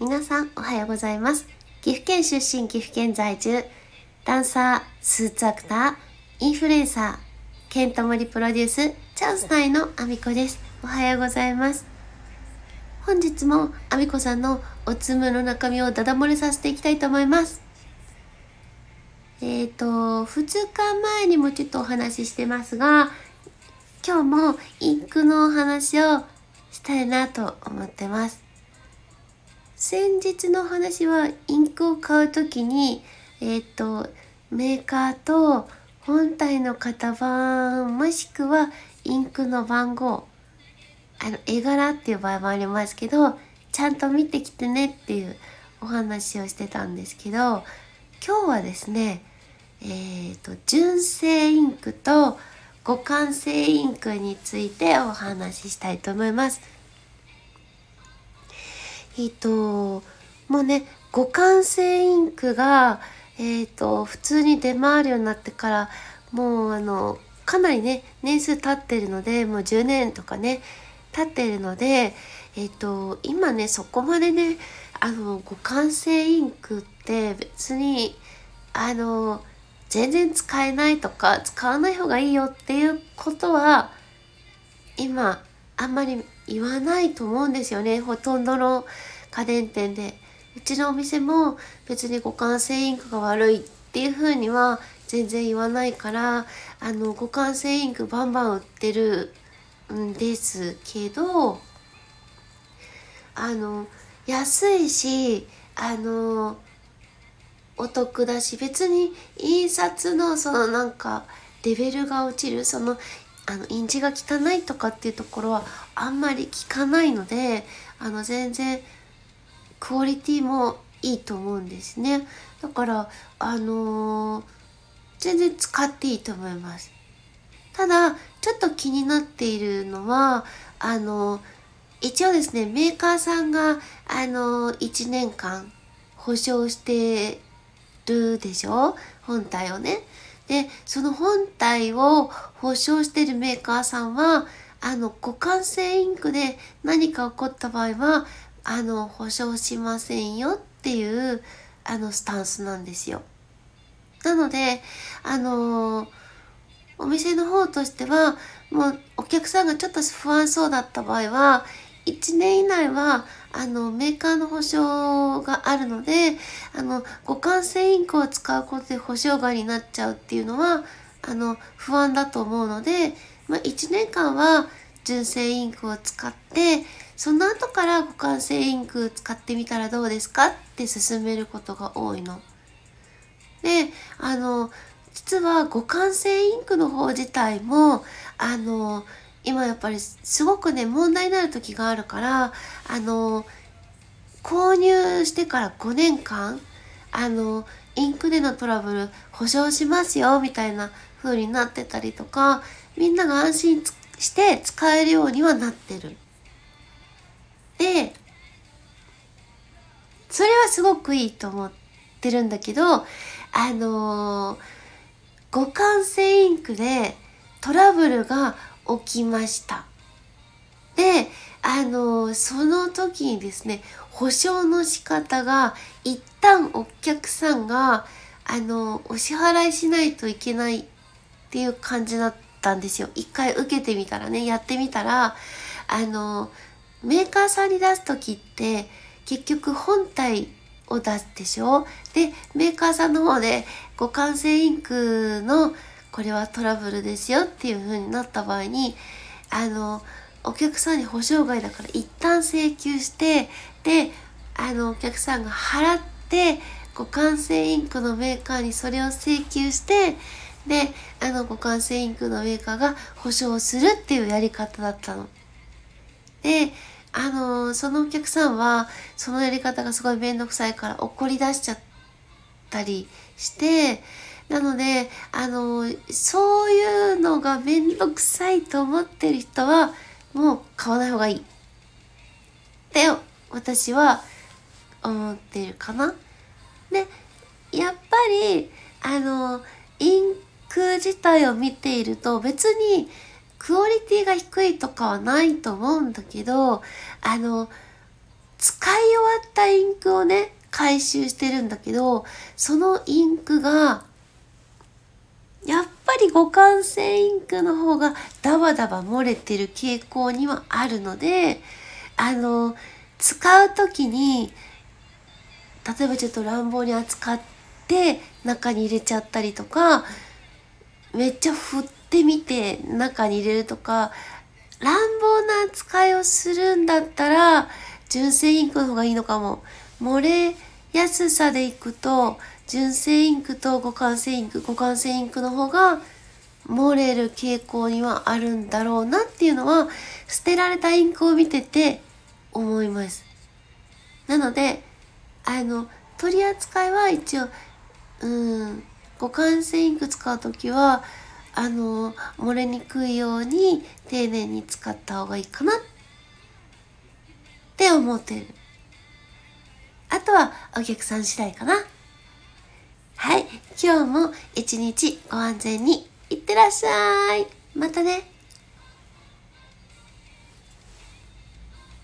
皆さんおはようございます。岐阜県出身、岐阜県在住、ダンサー、スーツアクター、インフルエンサー、ケントモリプロデュース、チャンス内のアミコです。おはようございます。本日もアミコさんのおつむの中身をダダ漏れさせていきたいと思います。えっ、ー、と、2日前にもちょっとお話ししてますが、今日もインクのお話をしたいなと思ってます。先日の話はインクを買う時に、えっ、ー、と、メーカーと本体の型番もしくはインクの番号、あの、絵柄っていう場合もありますけど、ちゃんと見てきてねっていうお話をしてたんですけど、今日はですね、えっ、ー、と、純正インクと互換性インクについてお話ししたいと思います。えっ、と、もうね、互換性インクが、えっ、と、普通に出回るようになってから、もうあの、かなりね、年数経ってるので、もう10年とかね、経ってるので、えっ、と、今ね、そこまでね、あの、互換性インクって別に、あの、全然使えないとか、使わない方がいいよっていうことは、今、あんまり言わないと思うんですよね。ほとんどの家電店で。うちのお店も別に互換性インクが悪いっていう風には全然言わないから、あの、互換性インクバンバン売ってるんですけど、あの、安いし、あの、お得だし、別に印刷のそのなんかレベルが落ちる、そのあの印字が汚いとかっていうところはあんまり聞かないのであの全然クオリティもいいと思うんですね。だからあのー、全然使っていいと思います。ただちょっと気になっているのはあのー、一応ですねメーカーさんがあのー、1年間保証してるでしょ？本体をね。で、その本体を保証してるメーカーさんは、あの、互換性インクで何か起こった場合は、あの、保証しませんよっていう、あの、スタンスなんですよ。なので、あのお店の方としては、もうお客さんがちょっと不安そうだった場合は、1年以内はあのメーカーの保証があるのであの互換性インクを使うことで保証外になっちゃうっていうのはあの不安だと思うので、まあ、1年間は純正インクを使ってその後から互換性インク使ってみたらどうですかって勧めることが多いの。であの実は互換性インクの方自体もあの今やっぱりすごくね問題になる時があるからあの購入してから5年間あのインクでのトラブル保証しますよみたいな風になってたりとかみんなが安心して使えるようにはなってる。でそれはすごくいいと思ってるんだけどあの互換性インクでトラブルが起きました。で、あの、その時にですね、保証の仕方が、一旦お客さんが、あの、お支払いしないといけないっていう感じだったんですよ。一回受けてみたらね、やってみたら、あの、メーカーさんに出す時って、結局本体を出すでしょ？で、メーカーさんの方で、互換性インクのこれはトラブルですよっていう風になった場合にあのお客さんに保証外だから一旦請求してであのお客さんが払って互換性インクのメーカーにそれを請求してであの互換性インクのメーカーが保証するっていうやり方だったの。であのそのお客さんはそのやり方がすごい面倒くさいから怒り出しちゃったりしてなので、あの、そういうのがめんどくさいと思ってる人は、もう買わない方がいい。って私は思ってるかな。で、やっぱり、あの、インク自体を見ていると別にクオリティが低いとかはないと思うんだけど、あの、使い終わったインクをね、回収してるんだけど、そのインクが、やっぱり互換性インクの方がダバダバ漏れてる傾向にはあるので、あの、使う時に、例えばちょっと乱暴に扱って中に入れちゃったりとか、めっちゃ振ってみて中に入れるとか、乱暴な扱いをするんだったら、純正インクの方がいいのかも。漏れやすさでいくと、純正インクと互換性インク、互換性インクの方が漏れる傾向にはあるんだろうなっていうのは、捨てられたインクを見てて思います。なので、あの、取り扱いは一応、うん、互換性インク使うときは、あの、漏れにくいように丁寧に使った方がいいかなって思ってる。あとはお客さん次第かな。はい。今日も一日ご安全にいってらっしゃい。またね。